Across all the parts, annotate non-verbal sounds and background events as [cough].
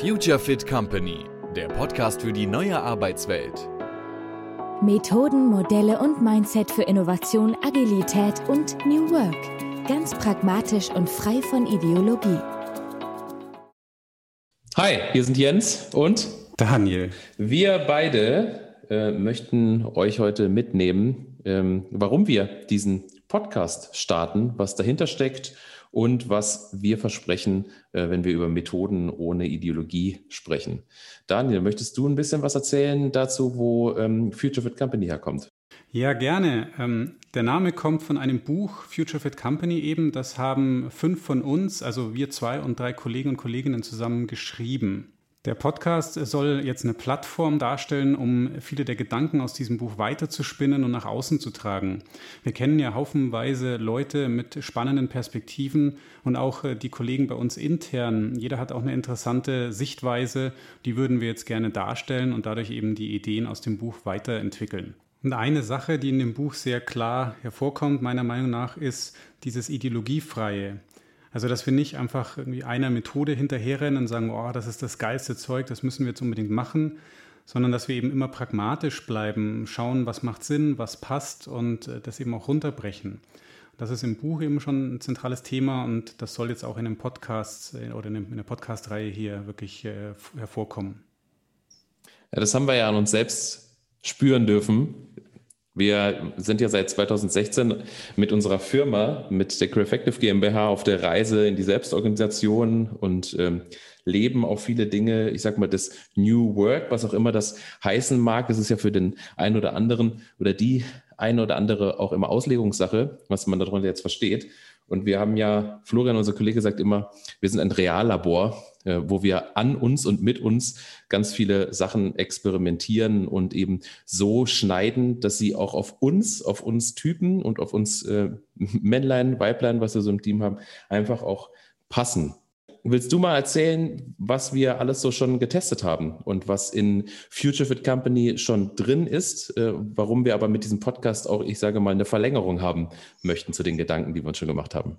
Future Fit Company, der Podcast für die neue Arbeitswelt. Methoden, Modelle und Mindset für Innovation, Agilität und New Work. Ganz pragmatisch und frei von Ideologie. Hi, hier sind Jens und Daniel. Wir beide äh, möchten euch heute mitnehmen, ähm, warum wir diesen Podcast starten, was dahinter steckt und was wir versprechen, äh, wenn wir über Methoden ohne Ideologie sprechen. Daniel, möchtest du ein bisschen was erzählen dazu, wo ähm, Future Fit Company herkommt? Ja, gerne. Ähm, der Name kommt von einem Buch, Future Fit Company eben. Das haben fünf von uns, also wir zwei und drei Kollegen und Kolleginnen zusammen geschrieben. Der Podcast soll jetzt eine Plattform darstellen, um viele der Gedanken aus diesem Buch weiterzuspinnen und nach außen zu tragen. Wir kennen ja haufenweise Leute mit spannenden Perspektiven und auch äh, die Kollegen bei uns intern. Jeder hat auch eine interessante Sichtweise, die würden wir jetzt gerne darstellen und dadurch eben die Ideen aus dem Buch weiterentwickeln. Und eine Sache, die in dem Buch sehr klar hervorkommt, meiner Meinung nach, ist dieses Ideologiefreie. Also, dass wir nicht einfach irgendwie einer Methode hinterherrennen und sagen, oh, das ist das geilste Zeug, das müssen wir jetzt unbedingt machen, sondern dass wir eben immer pragmatisch bleiben, schauen, was macht Sinn, was passt und äh, das eben auch runterbrechen. Das ist im Buch eben schon ein zentrales Thema und das soll jetzt auch in einem Podcast äh, oder in der Podcast-Reihe hier wirklich äh, hervorkommen. Ja, das haben wir ja an uns selbst spüren dürfen, wir sind ja seit 2016 mit unserer Firma, mit der Crefective GmbH auf der Reise in die Selbstorganisation und ähm, leben auch viele Dinge, ich sag mal, das New Work, was auch immer das heißen mag, das ist ja für den einen oder anderen oder die eine oder andere auch immer Auslegungssache, was man darunter jetzt versteht. Und wir haben ja, Florian, unser Kollege, sagt immer, wir sind ein Reallabor, äh, wo wir an uns und mit uns ganz viele Sachen experimentieren und eben so schneiden, dass sie auch auf uns, auf uns Typen und auf uns äh, Männlein, Weiblein, was wir so im Team haben, einfach auch passen. Willst du mal erzählen, was wir alles so schon getestet haben und was in Future Fit Company schon drin ist, äh, warum wir aber mit diesem Podcast auch, ich sage mal, eine Verlängerung haben möchten zu den Gedanken, die wir uns schon gemacht haben?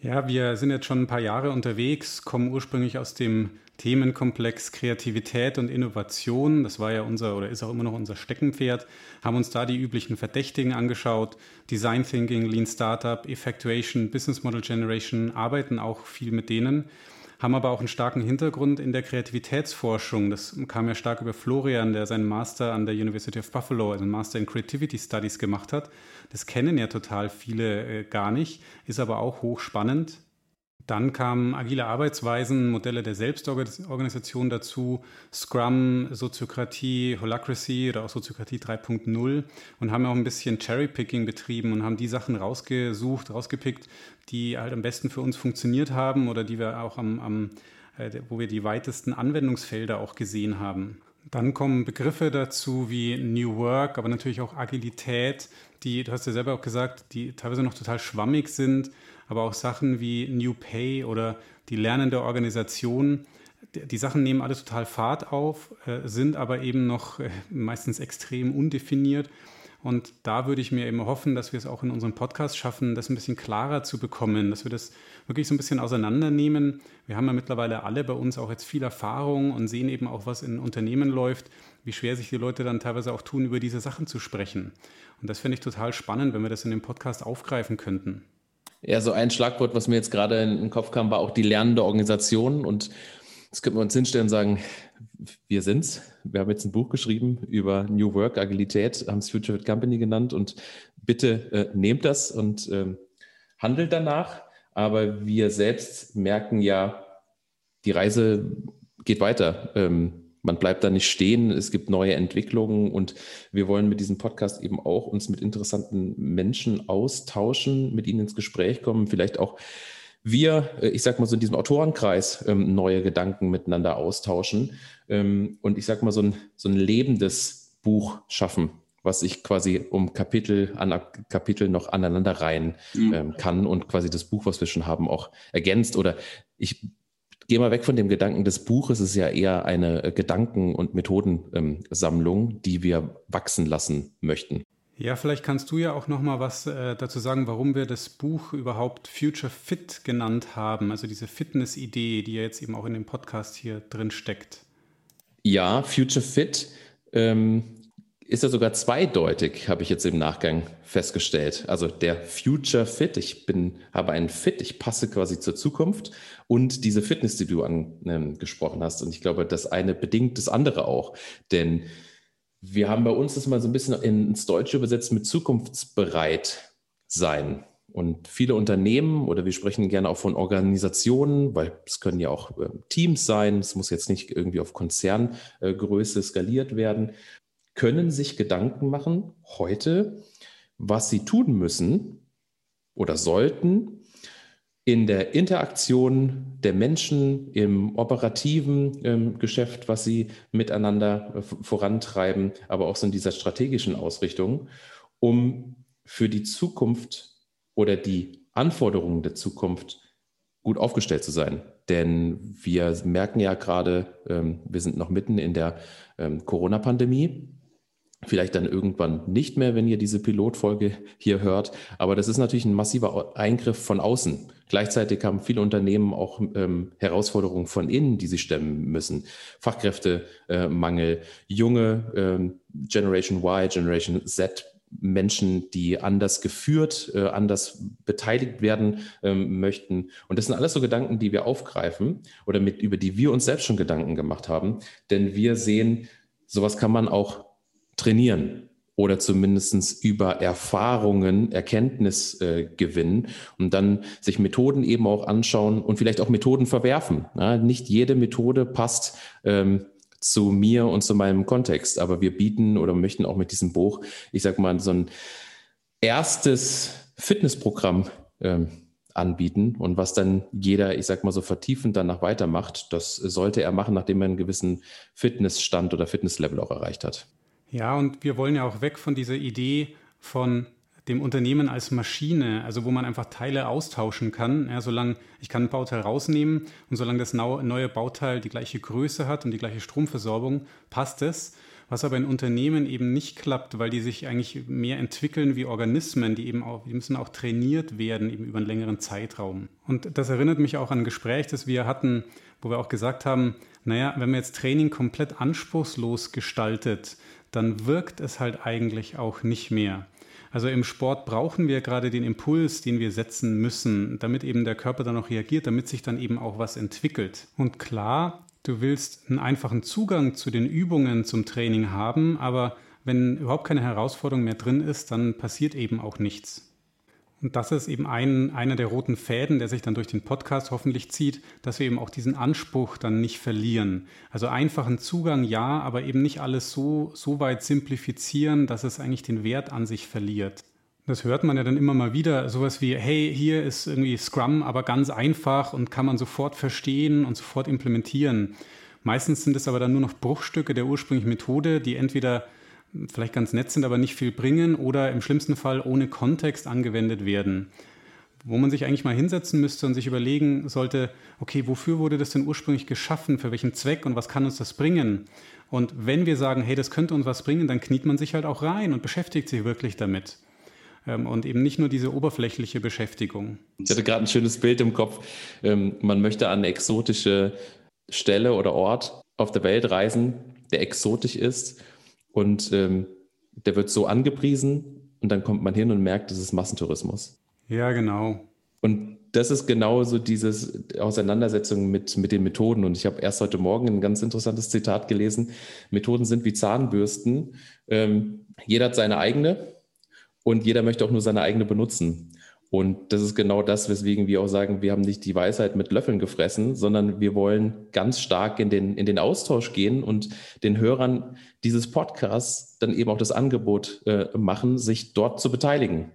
Ja, wir sind jetzt schon ein paar Jahre unterwegs, kommen ursprünglich aus dem Themenkomplex Kreativität und Innovation. Das war ja unser oder ist auch immer noch unser Steckenpferd. Haben uns da die üblichen Verdächtigen angeschaut. Design Thinking, Lean Startup, Effectuation, Business Model Generation, arbeiten auch viel mit denen haben aber auch einen starken Hintergrund in der Kreativitätsforschung. Das kam ja stark über Florian, der seinen Master an der University of Buffalo, also einen Master in Creativity Studies gemacht hat. Das kennen ja total viele äh, gar nicht, ist aber auch hochspannend. Dann kamen agile Arbeitsweisen, Modelle der Selbstorganisation dazu, Scrum, Soziokratie, Holacracy oder auch Soziokratie 3.0 und haben auch ein bisschen Cherrypicking betrieben und haben die Sachen rausgesucht, rausgepickt, die halt am besten für uns funktioniert haben oder die wir auch am, am äh, wo wir die weitesten Anwendungsfelder auch gesehen haben. Dann kommen Begriffe dazu wie New Work, aber natürlich auch Agilität, die, du hast ja selber auch gesagt, die teilweise noch total schwammig sind aber auch Sachen wie New Pay oder die lernende Organisation. Die Sachen nehmen alle total Fahrt auf, äh, sind aber eben noch äh, meistens extrem undefiniert. Und da würde ich mir eben hoffen, dass wir es auch in unserem Podcast schaffen, das ein bisschen klarer zu bekommen, dass wir das wirklich so ein bisschen auseinandernehmen. Wir haben ja mittlerweile alle bei uns auch jetzt viel Erfahrung und sehen eben auch, was in Unternehmen läuft, wie schwer sich die Leute dann teilweise auch tun, über diese Sachen zu sprechen. Und das finde ich total spannend, wenn wir das in dem Podcast aufgreifen könnten. Ja, so ein Schlagwort, was mir jetzt gerade in den Kopf kam, war auch die lernende Organisation. Und jetzt könnten wir uns hinstellen und sagen, wir sind's. Wir haben jetzt ein Buch geschrieben über New Work, Agilität, haben es Future Fit Company genannt. Und bitte äh, nehmt das und äh, handelt danach. Aber wir selbst merken ja, die Reise geht weiter. Ähm, man bleibt da nicht stehen, es gibt neue Entwicklungen und wir wollen mit diesem Podcast eben auch uns mit interessanten Menschen austauschen, mit ihnen ins Gespräch kommen, vielleicht auch wir, äh, ich sag mal so in diesem Autorenkreis, ähm, neue Gedanken miteinander austauschen ähm, und ich sag mal so ein, so ein lebendes Buch schaffen, was ich quasi um Kapitel an Kapitel noch aneinander reihen mhm. ähm, kann und quasi das Buch, was wir schon haben, auch ergänzt oder ich Geh mal weg von dem Gedanken des Buches. Es ist ja eher eine äh, Gedanken- und Methodensammlung, die wir wachsen lassen möchten. Ja, vielleicht kannst du ja auch noch mal was äh, dazu sagen, warum wir das Buch überhaupt Future Fit genannt haben, also diese Fitness-Idee, die ja jetzt eben auch in dem Podcast hier drin steckt. Ja, Future Fit ähm, ist ja sogar zweideutig, habe ich jetzt im Nachgang festgestellt. Also der Future Fit, ich bin, habe einen Fit, ich passe quasi zur Zukunft und diese Fitness, die du angesprochen hast. Und ich glaube, das eine bedingt das andere auch, denn wir haben bei uns das mal so ein bisschen ins Deutsche übersetzt mit zukunftsbereit sein. Und viele Unternehmen oder wir sprechen gerne auch von Organisationen, weil es können ja auch äh, Teams sein, es muss jetzt nicht irgendwie auf Konzerngröße skaliert werden, können sich Gedanken machen heute, was sie tun müssen oder sollten, in der Interaktion der Menschen im operativen ähm, Geschäft, was sie miteinander äh, vorantreiben, aber auch so in dieser strategischen Ausrichtung, um für die Zukunft oder die Anforderungen der Zukunft gut aufgestellt zu sein. Denn wir merken ja gerade, ähm, wir sind noch mitten in der ähm, Corona-Pandemie. Vielleicht dann irgendwann nicht mehr, wenn ihr diese Pilotfolge hier hört. Aber das ist natürlich ein massiver Eingriff von außen. Gleichzeitig haben viele Unternehmen auch ähm, Herausforderungen von innen, die sie stemmen müssen. Fachkräftemangel, äh, junge ähm, Generation Y, Generation Z Menschen, die anders geführt, äh, anders beteiligt werden ähm, möchten. Und das sind alles so Gedanken, die wir aufgreifen oder mit, über die wir uns selbst schon Gedanken gemacht haben. Denn wir sehen, sowas kann man auch trainieren oder zumindest über Erfahrungen Erkenntnis äh, gewinnen und dann sich Methoden eben auch anschauen und vielleicht auch Methoden verwerfen. Ja, nicht jede Methode passt ähm, zu mir und zu meinem Kontext, aber wir bieten oder möchten auch mit diesem Buch, ich sag mal, so ein erstes Fitnessprogramm ähm, anbieten und was dann jeder, ich sag mal so vertiefend danach weitermacht, das sollte er machen, nachdem er einen gewissen Fitnessstand oder Fitnesslevel auch erreicht hat. Ja, und wir wollen ja auch weg von dieser Idee von dem Unternehmen als Maschine, also wo man einfach Teile austauschen kann. Ja, solange ich kann ein Bauteil rausnehmen und solange das neue Bauteil die gleiche Größe hat und die gleiche Stromversorgung, passt es. Was aber in Unternehmen eben nicht klappt, weil die sich eigentlich mehr entwickeln wie Organismen, die eben auch, die müssen auch trainiert werden, eben über einen längeren Zeitraum. Und das erinnert mich auch an ein Gespräch, das wir hatten, wo wir auch gesagt haben, naja, wenn man jetzt Training komplett anspruchslos gestaltet, dann wirkt es halt eigentlich auch nicht mehr. Also im Sport brauchen wir gerade den Impuls, den wir setzen müssen, damit eben der Körper dann auch reagiert, damit sich dann eben auch was entwickelt. Und klar, du willst einen einfachen Zugang zu den Übungen zum Training haben, aber wenn überhaupt keine Herausforderung mehr drin ist, dann passiert eben auch nichts. Und das ist eben ein, einer der roten Fäden, der sich dann durch den Podcast hoffentlich zieht, dass wir eben auch diesen Anspruch dann nicht verlieren. Also einfachen Zugang ja, aber eben nicht alles so, so weit simplifizieren, dass es eigentlich den Wert an sich verliert. Das hört man ja dann immer mal wieder, sowas wie, hey, hier ist irgendwie Scrum, aber ganz einfach und kann man sofort verstehen und sofort implementieren. Meistens sind es aber dann nur noch Bruchstücke der ursprünglichen Methode, die entweder vielleicht ganz nett sind, aber nicht viel bringen oder im schlimmsten Fall ohne Kontext angewendet werden. Wo man sich eigentlich mal hinsetzen müsste und sich überlegen sollte, okay, wofür wurde das denn ursprünglich geschaffen, für welchen Zweck und was kann uns das bringen? Und wenn wir sagen, hey, das könnte uns was bringen, dann kniet man sich halt auch rein und beschäftigt sich wirklich damit. Ähm, und eben nicht nur diese oberflächliche Beschäftigung. Ich hatte gerade ein schönes Bild im Kopf. Ähm, man möchte an eine exotische Stelle oder Ort auf der Welt reisen, der exotisch ist und ähm, der wird so angepriesen und dann kommt man hin und merkt, das ist Massentourismus. Ja, genau. Und das ist genau so diese Auseinandersetzung mit, mit den Methoden. Und ich habe erst heute Morgen ein ganz interessantes Zitat gelesen. Methoden sind wie Zahnbürsten. Ähm, jeder hat seine eigene und jeder möchte auch nur seine eigene benutzen. Und das ist genau das, weswegen wir auch sagen, wir haben nicht die Weisheit mit Löffeln gefressen, sondern wir wollen ganz stark in den, in den Austausch gehen und den Hörern dieses Podcasts dann eben auch das Angebot äh, machen, sich dort zu beteiligen.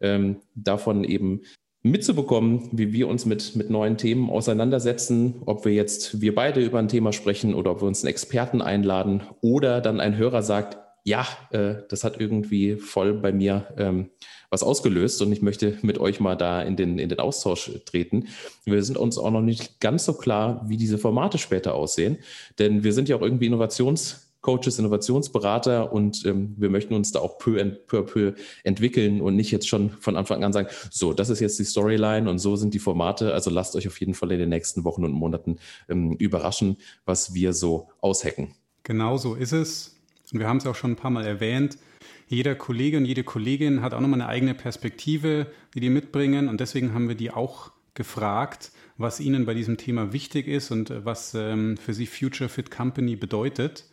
Ähm, davon eben mitzubekommen, wie wir uns mit, mit neuen Themen auseinandersetzen, ob wir jetzt wir beide über ein Thema sprechen oder ob wir uns einen Experten einladen oder dann ein Hörer sagt, ja, äh, das hat irgendwie voll bei mir ähm, was ausgelöst und ich möchte mit euch mal da in den, in den Austausch treten. Wir sind uns auch noch nicht ganz so klar, wie diese Formate später aussehen, denn wir sind ja auch irgendwie Innovations- Innovationscoaches, Innovationsberater und ähm, wir möchten uns da auch peu, peu, peu entwickeln und nicht jetzt schon von Anfang an sagen, so, das ist jetzt die Storyline und so sind die Formate. Also lasst euch auf jeden Fall in den nächsten Wochen und Monaten ähm, überraschen, was wir so aushacken. Genau so ist es. Und wir haben es auch schon ein paar Mal erwähnt. Jeder Kollege und jede Kollegin hat auch nochmal eine eigene Perspektive, die die mitbringen. Und deswegen haben wir die auch gefragt, was Ihnen bei diesem Thema wichtig ist und äh, was ähm, für Sie Future Fit Company bedeutet.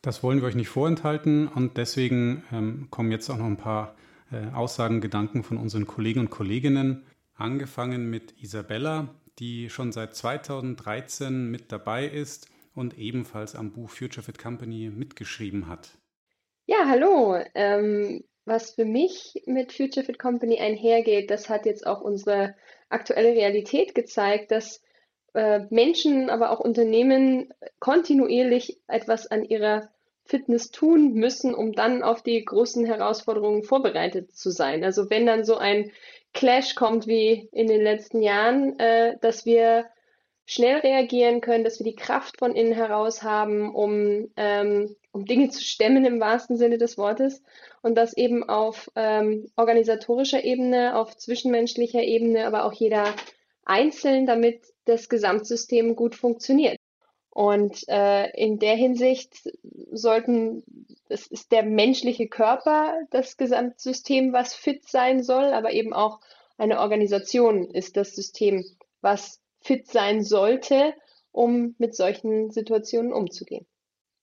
Das wollen wir euch nicht vorenthalten und deswegen ähm, kommen jetzt auch noch ein paar äh, Aussagen, Gedanken von unseren Kollegen und Kolleginnen. Angefangen mit Isabella, die schon seit 2013 mit dabei ist und ebenfalls am Buch Future Fit Company mitgeschrieben hat. Ja, hallo. Ähm, was für mich mit Future Fit Company einhergeht, das hat jetzt auch unsere aktuelle Realität gezeigt, dass äh, Menschen, aber auch Unternehmen kontinuierlich etwas an ihrer Fitness tun müssen, um dann auf die großen Herausforderungen vorbereitet zu sein. Also wenn dann so ein Clash kommt wie in den letzten Jahren, äh, dass wir schnell reagieren können, dass wir die Kraft von innen heraus haben, um, ähm, um Dinge zu stemmen im wahrsten Sinne des Wortes und das eben auf ähm, organisatorischer Ebene, auf zwischenmenschlicher Ebene, aber auch jeder einzeln, damit das Gesamtsystem gut funktioniert. Und äh, in der Hinsicht sollten, es ist der menschliche Körper das Gesamtsystem, was fit sein soll, aber eben auch eine Organisation ist das System, was fit sein sollte, um mit solchen Situationen umzugehen.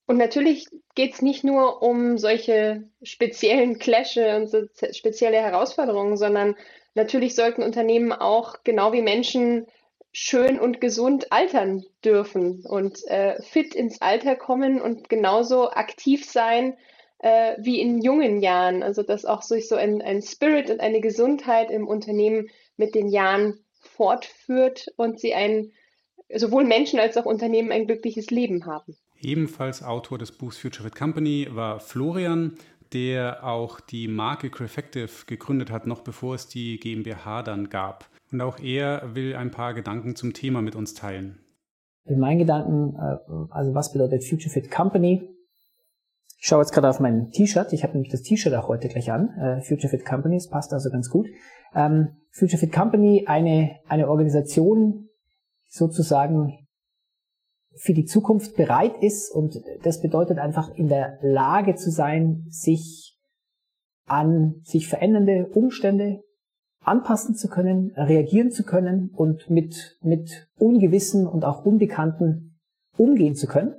Und natürlich geht es nicht nur um solche speziellen Clashe und so spezielle Herausforderungen, sondern natürlich sollten Unternehmen auch genau wie Menschen schön und gesund altern dürfen und äh, fit ins Alter kommen und genauso aktiv sein äh, wie in jungen Jahren. Also dass auch sich so ein, ein Spirit und eine Gesundheit im Unternehmen mit den Jahren fortführt und sie ein sowohl Menschen als auch Unternehmen ein glückliches Leben haben. Ebenfalls Autor des Buchs Future Fit Company war Florian, der auch die Marke Crefective gegründet hat, noch bevor es die GmbH dann gab. Und auch er will ein paar Gedanken zum Thema mit uns teilen. In meinen Gedanken, äh, also was bedeutet Future Fit Company? Ich schaue jetzt gerade auf mein T-Shirt. Ich habe nämlich das T-Shirt auch heute gleich an. Äh, Future Fit Company, das passt also ganz gut. Ähm, Future Fit Company, eine, eine Organisation, die sozusagen für die Zukunft bereit ist und das bedeutet einfach in der Lage zu sein, sich an sich verändernde Umstände anpassen zu können, reagieren zu können und mit, mit Ungewissen und auch Unbekannten umgehen zu können.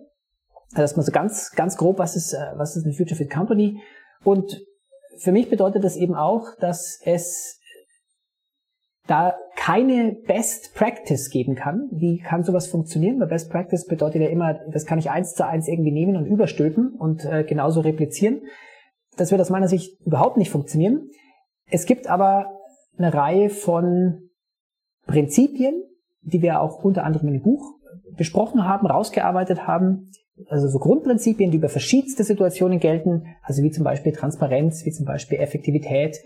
Also ist mal so ganz, ganz grob, was ist, äh, was ist eine Future Fit Company. Und für mich bedeutet das eben auch, dass es da keine Best Practice geben kann. Wie kann sowas funktionieren? Weil Best Practice bedeutet ja immer, das kann ich eins zu eins irgendwie nehmen und überstülpen und äh, genauso replizieren. Das wird aus meiner Sicht überhaupt nicht funktionieren. Es gibt aber eine Reihe von Prinzipien, die wir auch unter anderem in dem Buch besprochen haben, rausgearbeitet haben. Also so Grundprinzipien, die über verschiedenste Situationen gelten, also wie zum Beispiel Transparenz, wie zum Beispiel Effektivität,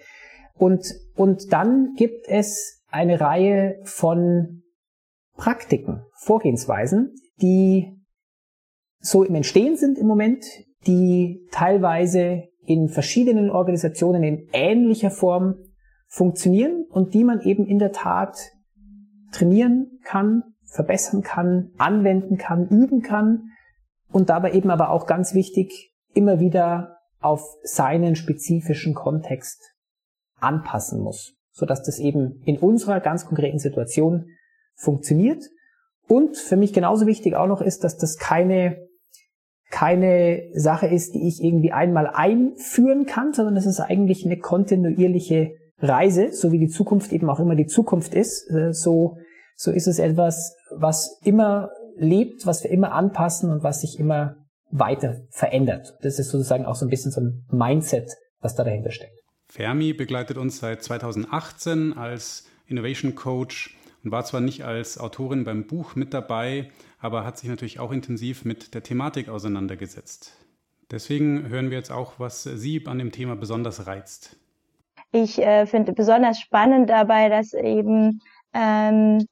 und, und dann gibt es eine Reihe von Praktiken, Vorgehensweisen, die so im Entstehen sind im Moment, die teilweise in verschiedenen Organisationen in ähnlicher Form funktionieren und die man eben in der Tat trainieren kann, verbessern kann, anwenden kann, üben kann und dabei eben aber auch ganz wichtig, immer wieder auf seinen spezifischen Kontext anpassen muss, sodass das eben in unserer ganz konkreten Situation funktioniert. Und für mich genauso wichtig auch noch ist, dass das keine, keine Sache ist, die ich irgendwie einmal einführen kann, sondern es ist eigentlich eine kontinuierliche Reise, so wie die Zukunft eben auch immer die Zukunft ist. Äh, so, so ist es etwas, was immer lebt, was wir immer anpassen und was sich immer weiter verändert. Das ist sozusagen auch so ein bisschen so ein Mindset, was da dahinter steckt. Fermi begleitet uns seit 2018 als Innovation Coach und war zwar nicht als Autorin beim Buch mit dabei, aber hat sich natürlich auch intensiv mit der Thematik auseinandergesetzt. Deswegen hören wir jetzt auch, was sie an dem Thema besonders reizt. Ich äh, finde besonders spannend dabei, dass eben ähm,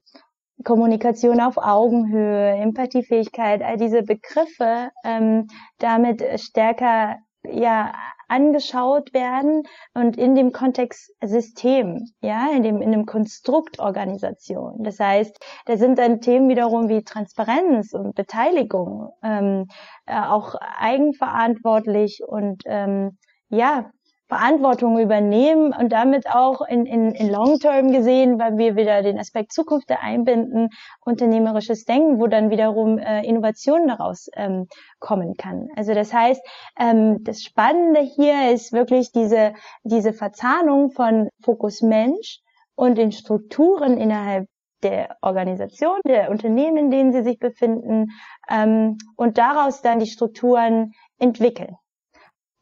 Kommunikation auf Augenhöhe, Empathiefähigkeit, all diese Begriffe ähm, damit stärker ja angeschaut werden und in dem Kontext System, ja, in dem, in dem Konstrukt Organisation. Das heißt, da sind dann Themen wiederum wie Transparenz und Beteiligung, ähm, äh, auch eigenverantwortlich und ähm, ja, Verantwortung übernehmen und damit auch in, in, in Long Term gesehen, weil wir wieder den Aspekt Zukunft einbinden, unternehmerisches Denken, wo dann wiederum äh, Innovation daraus ähm, kommen kann. Also das heißt, ähm, das Spannende hier ist wirklich diese, diese Verzahnung von Fokus Mensch und den Strukturen innerhalb der Organisation, der Unternehmen, in denen sie sich befinden ähm, und daraus dann die Strukturen entwickeln.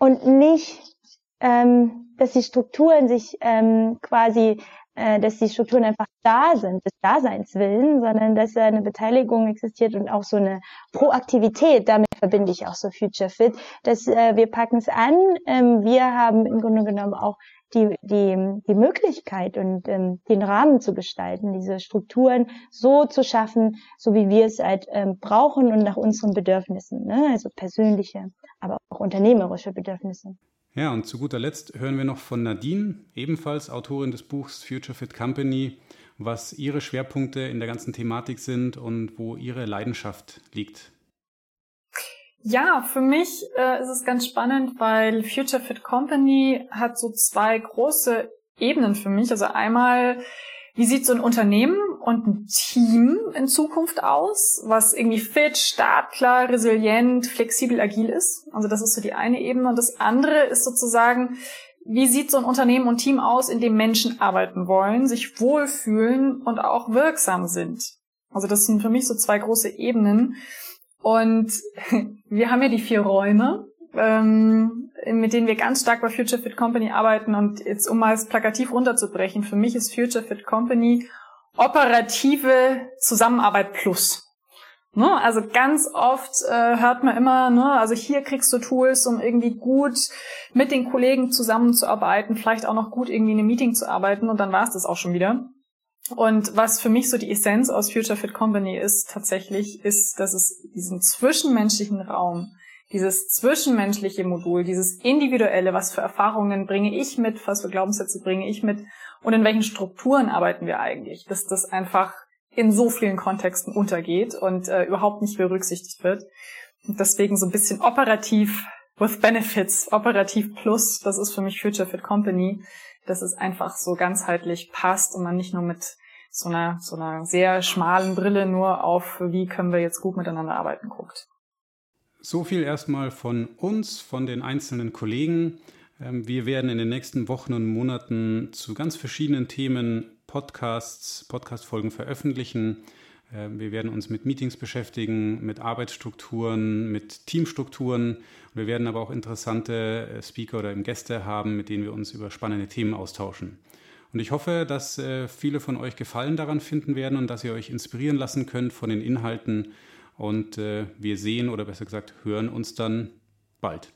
Und nicht ähm, dass die Strukturen sich ähm, quasi, äh, dass die Strukturen einfach da sind, des Daseins willen, sondern dass eine Beteiligung existiert und auch so eine Proaktivität. Damit verbinde ich auch so Future Fit, dass äh, wir packen es an. Ähm, wir haben im Grunde genommen auch die, die, die Möglichkeit und ähm, den Rahmen zu gestalten, diese Strukturen so zu schaffen, so wie wir es halt ähm, brauchen und nach unseren Bedürfnissen, ne? also persönliche, aber auch unternehmerische Bedürfnisse. Ja, und zu guter Letzt hören wir noch von Nadine, ebenfalls Autorin des Buchs Future Fit Company, was ihre Schwerpunkte in der ganzen Thematik sind und wo ihre Leidenschaft liegt. Ja, für mich äh, ist es ganz spannend, weil Future Fit Company hat so zwei große Ebenen für mich. Also einmal wie sieht so ein Unternehmen und ein Team in Zukunft aus, was irgendwie fit, startklar, resilient, flexibel, agil ist? Also das ist so die eine Ebene. Und das andere ist sozusagen, wie sieht so ein Unternehmen und Team aus, in dem Menschen arbeiten wollen, sich wohlfühlen und auch wirksam sind? Also das sind für mich so zwei große Ebenen. Und [laughs] wir haben ja die vier Räume ähm, mit denen wir ganz stark bei Future Fit Company arbeiten. Und jetzt, um mal es plakativ runterzubrechen, für mich ist Future Fit Company operative Zusammenarbeit plus. Ne? Also ganz oft äh, hört man immer, ne, also hier kriegst du Tools, um irgendwie gut mit den Kollegen zusammenzuarbeiten, vielleicht auch noch gut irgendwie in einem Meeting zu arbeiten und dann war es das auch schon wieder. Und was für mich so die Essenz aus Future Fit Company ist tatsächlich, ist, dass es diesen zwischenmenschlichen Raum dieses zwischenmenschliche Modul, dieses individuelle, was für Erfahrungen bringe ich mit, was für Glaubenssätze bringe ich mit und in welchen Strukturen arbeiten wir eigentlich, dass das einfach in so vielen Kontexten untergeht und äh, überhaupt nicht berücksichtigt wird. Und deswegen so ein bisschen operativ with benefits, operativ plus, das ist für mich Future Fit Company, dass es einfach so ganzheitlich passt und man nicht nur mit so einer, so einer sehr schmalen Brille nur auf, wie können wir jetzt gut miteinander arbeiten, guckt. So viel erstmal von uns, von den einzelnen Kollegen. Ähm, wir werden in den nächsten Wochen und Monaten zu ganz verschiedenen Themen Podcasts, Podcast-Folgen veröffentlichen. Ähm, wir werden uns mit Meetings beschäftigen, mit Arbeitsstrukturen, mit Teamstrukturen. Wir werden aber auch interessante äh, Speaker oder Gäste haben, mit denen wir uns über spannende Themen austauschen. Und ich hoffe, dass äh, viele von euch Gefallen daran finden werden und dass ihr euch inspirieren lassen könnt von den Inhalten und äh, wir sehen oder besser gesagt hören uns dann bald.